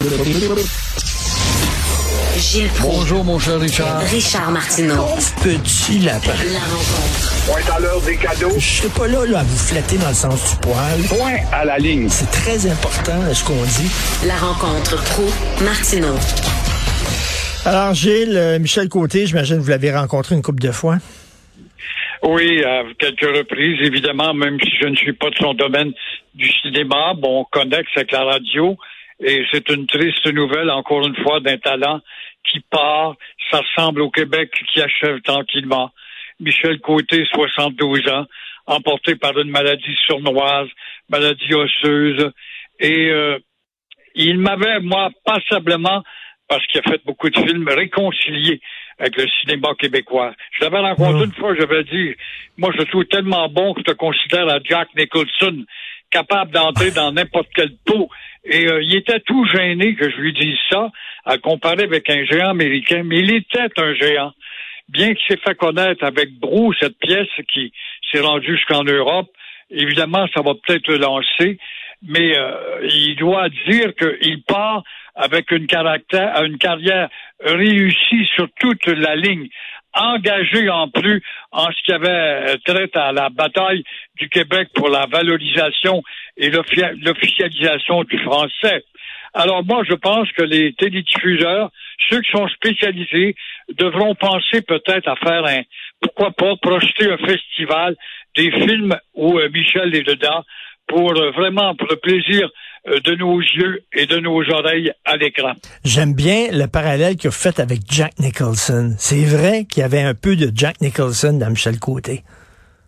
Gilles Proulx. Bonjour, mon cher Richard. Richard Martineau. Petit lapin. La rencontre. Point à l'heure des cadeaux. Je suis pas là, là à vous flatter dans le sens du poil. Point à la ligne. C'est très important ce qu'on dit. La rencontre pro martineau Alors Gilles, euh, Michel Côté, j'imagine que vous l'avez rencontré une couple de fois. Oui, à quelques reprises, évidemment, même si je ne suis pas de son domaine du cinéma. Bon, on connecte avec la radio. Et c'est une triste nouvelle, encore une fois, d'un talent qui part. Ça au Québec qui achève tranquillement. Michel Côté, 72 ans, emporté par une maladie sournoise, maladie osseuse. Et euh, il m'avait, moi, passablement, parce qu'il a fait beaucoup de films, réconcilié avec le cinéma québécois. Je l'avais rencontré une fois, j'avais dit, moi, je trouve tellement bon que je te considère à Jack Nicholson, capable d'entrer dans n'importe quelle peau. Et euh, il était tout gêné que je lui dise ça, à comparer avec un géant américain, mais il était un géant. Bien qu'il s'est fait connaître avec Brou, cette pièce qui s'est rendue jusqu'en Europe, évidemment, ça va peut-être le lancer, mais euh, il doit dire qu'il part avec une, caractère, une carrière réussie sur toute la ligne, engagé en plus en ce qui avait trait à la bataille du Québec pour la valorisation et l'officialisation du français. Alors moi, je pense que les télédiffuseurs, ceux qui sont spécialisés, devront penser peut-être à faire un, pourquoi pas, projeter un festival des films où euh, Michel est dedans pour euh, vraiment pour le plaisir euh, de nos yeux et de nos oreilles à l'écran. J'aime bien le parallèle qu'il a fait avec Jack Nicholson. C'est vrai qu'il y avait un peu de Jack Nicholson dans Michel Côté.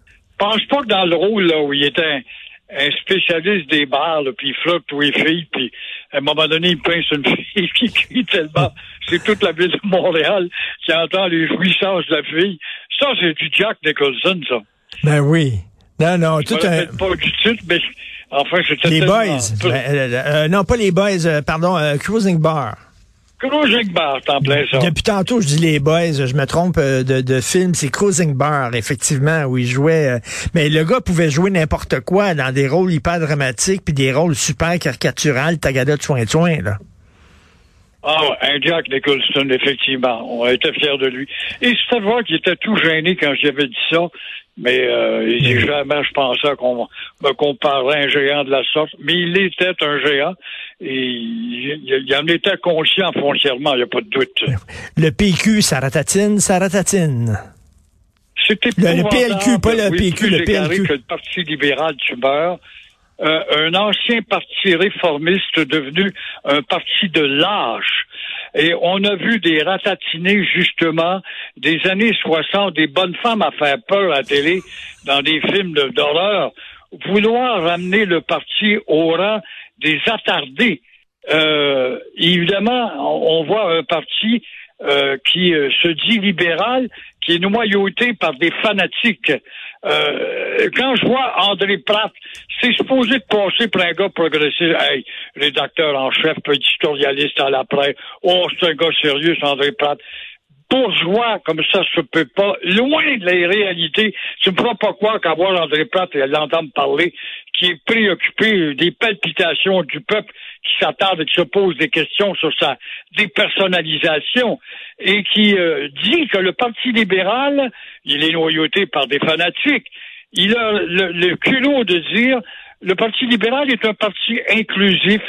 Je pense pas que dans le rôle là, où il était un, un spécialiste des bars, là, puis il flotte tous les filles, puis à un moment donné, il pince une fille qui crie tellement. C'est toute la ville de Montréal qui entend les jouissances de la fille. Ça, c'est du Jack Nicholson, ça. Ben oui. Non, non, Je tout un... pas du titre, mais enfin, c'était Les Boys. Ben, euh, euh, non, pas les Boys, euh, pardon, euh, Cruising Bar. Cruising Bar, t'en plein ça. Depuis tantôt, je dis les boys, je me trompe euh, de, de film, c'est Cruising Bar, effectivement, où il jouait. euh, mais le gars pouvait jouer n'importe quoi dans des rôles hyper dramatiques puis des rôles super caricaturales, tagada de soin soin là. Ah, un Jack Nicholson, effectivement. On été fiers de lui. Et c'est à voir qu'il était tout gêné quand j'avais dit ça. Mais euh, il dit jamais je pensais qu'on me comparerait à un géant de la sorte. Mais il était un géant. Et il, il en était conscient foncièrement, il n'y a pas de doute. Le PQ, ça ratatine, ça ratatine. C'était Le- le. PLQ, pas le Oui, PQ, le PLQ. que le Parti libéral du beurre. Euh, un ancien parti réformiste devenu un parti de lâche. Et on a vu des ratatinés, justement, des années 60, des bonnes femmes à faire peur à la télé dans des films d'horreur, vouloir ramener le parti au rang des attardés. Euh, évidemment, on on voit un parti euh, qui euh, se dit libéral, qui est noyauté par des fanatiques. Euh, quand je vois André Pratt, c'est supposé de passer pour un gars progressiste. Hey, rédacteur en chef, éditorialiste à la presse. Oh, c'est un gars sérieux, André Pratt bourgeois comme ça se peut pas, loin de la réalité. Tu me feras pas croire qu'avoir André Pratt et l'entendre parler, qui est préoccupé des palpitations du peuple qui s'attarde et qui se pose des questions sur sa dépersonnalisation et qui euh, dit que le Parti libéral, il est noyauté par des fanatiques. Il a le, le culot de dire le Parti libéral est un parti inclusif.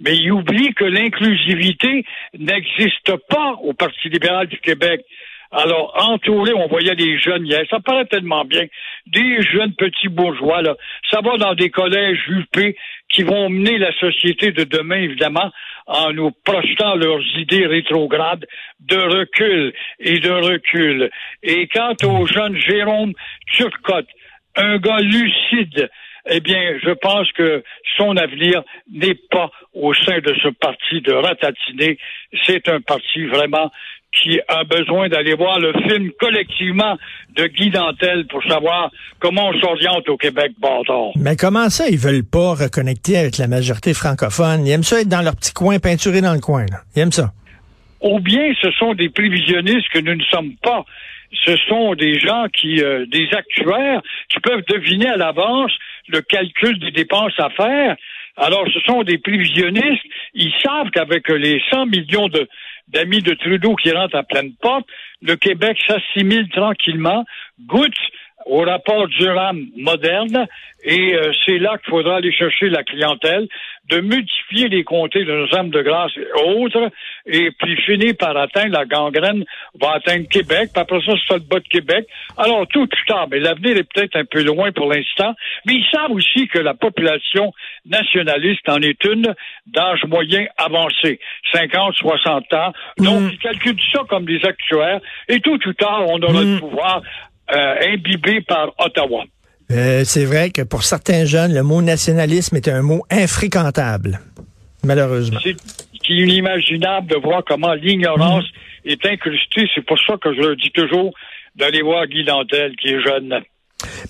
Mais il oublie que l'inclusivité n'existe pas au Parti libéral du Québec. Alors, entouré, on voyait des jeunes hier, ça paraît tellement bien, des jeunes petits bourgeois, là. Ça va dans des collèges UP qui vont mener la société de demain, évidemment, en nous projetant leurs idées rétrogrades de recul et de recul. Et quant au jeune Jérôme Turcotte, un gars lucide, eh bien, je pense que son avenir n'est pas au sein de ce parti de ratatiner. C'est un parti vraiment qui a besoin d'aller voir le film collectivement de Guy Dantel pour savoir comment on s'oriente au Québec, bâtard. Mais comment ça, ils veulent pas reconnecter avec la majorité francophone? Ils aiment ça être dans leur petit coin, peinturé dans le coin, là. Ils aiment ça. Ou bien ce sont des prévisionnistes que nous ne sommes pas. Ce sont des gens qui, euh, des actuaires, qui peuvent deviner à l'avance le calcul des dépenses à faire. Alors, ce sont des prévisionnistes. Ils savent qu'avec les 100 millions de d'amis de Trudeau qui rentrent à pleine porte, le Québec s'assimile tranquillement, goûte au rapport Durham moderne, et euh, c'est là qu'il faudra aller chercher la clientèle, de multiplier les comtés de nos âmes de grâce et autres, et puis finir par atteindre la gangrène, va atteindre Québec, puis après ça, c'est le bas de Québec. Alors, tout tard, mais l'avenir est peut-être un peu loin pour l'instant, mais ils savent aussi que la population nationaliste en est une d'âge moyen avancé, 50, 60 ans. Donc, Mm. ils calculent ça comme des actuaires, et tout ou tard, on aura Mm. le pouvoir euh, imbibé par Ottawa. Euh, c'est vrai que pour certains jeunes, le mot nationalisme est un mot infréquentable, malheureusement. C'est inimaginable de voir comment l'ignorance est incrustée. C'est pour ça que je leur dis toujours d'aller voir Guy Dantel, qui est jeune.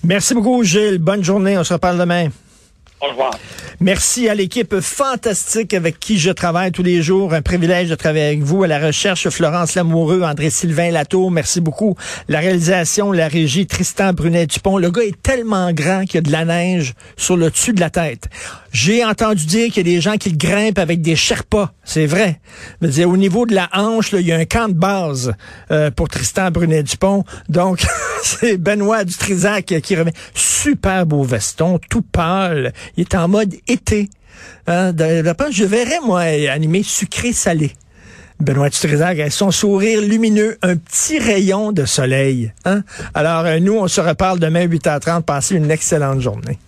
Merci beaucoup, Gilles. Bonne journée. On se reparle demain. Au revoir. Merci à l'équipe fantastique avec qui je travaille tous les jours. Un privilège de travailler avec vous. À la recherche, Florence Lamoureux, André-Sylvain Latour. Merci beaucoup. La réalisation, la régie, Tristan Brunet-Dupont. Le gars est tellement grand qu'il y a de la neige sur le dessus de la tête. J'ai entendu dire qu'il y a des gens qui le grimpent avec des Sherpas. C'est vrai. Je dire, au niveau de la hanche, là, il y a un camp de base euh, pour Tristan Brunet-Dupont. Donc, c'est Benoît Dutrisac qui revient. Super beau veston, tout pâle. Il est en mode été. Hein, je verrais, moi, animé sucré-salé. Benoît Dutrisac, son sourire lumineux, un petit rayon de soleil. Hein? Alors, euh, nous, on se reparle demain 8h30. Passez une excellente journée.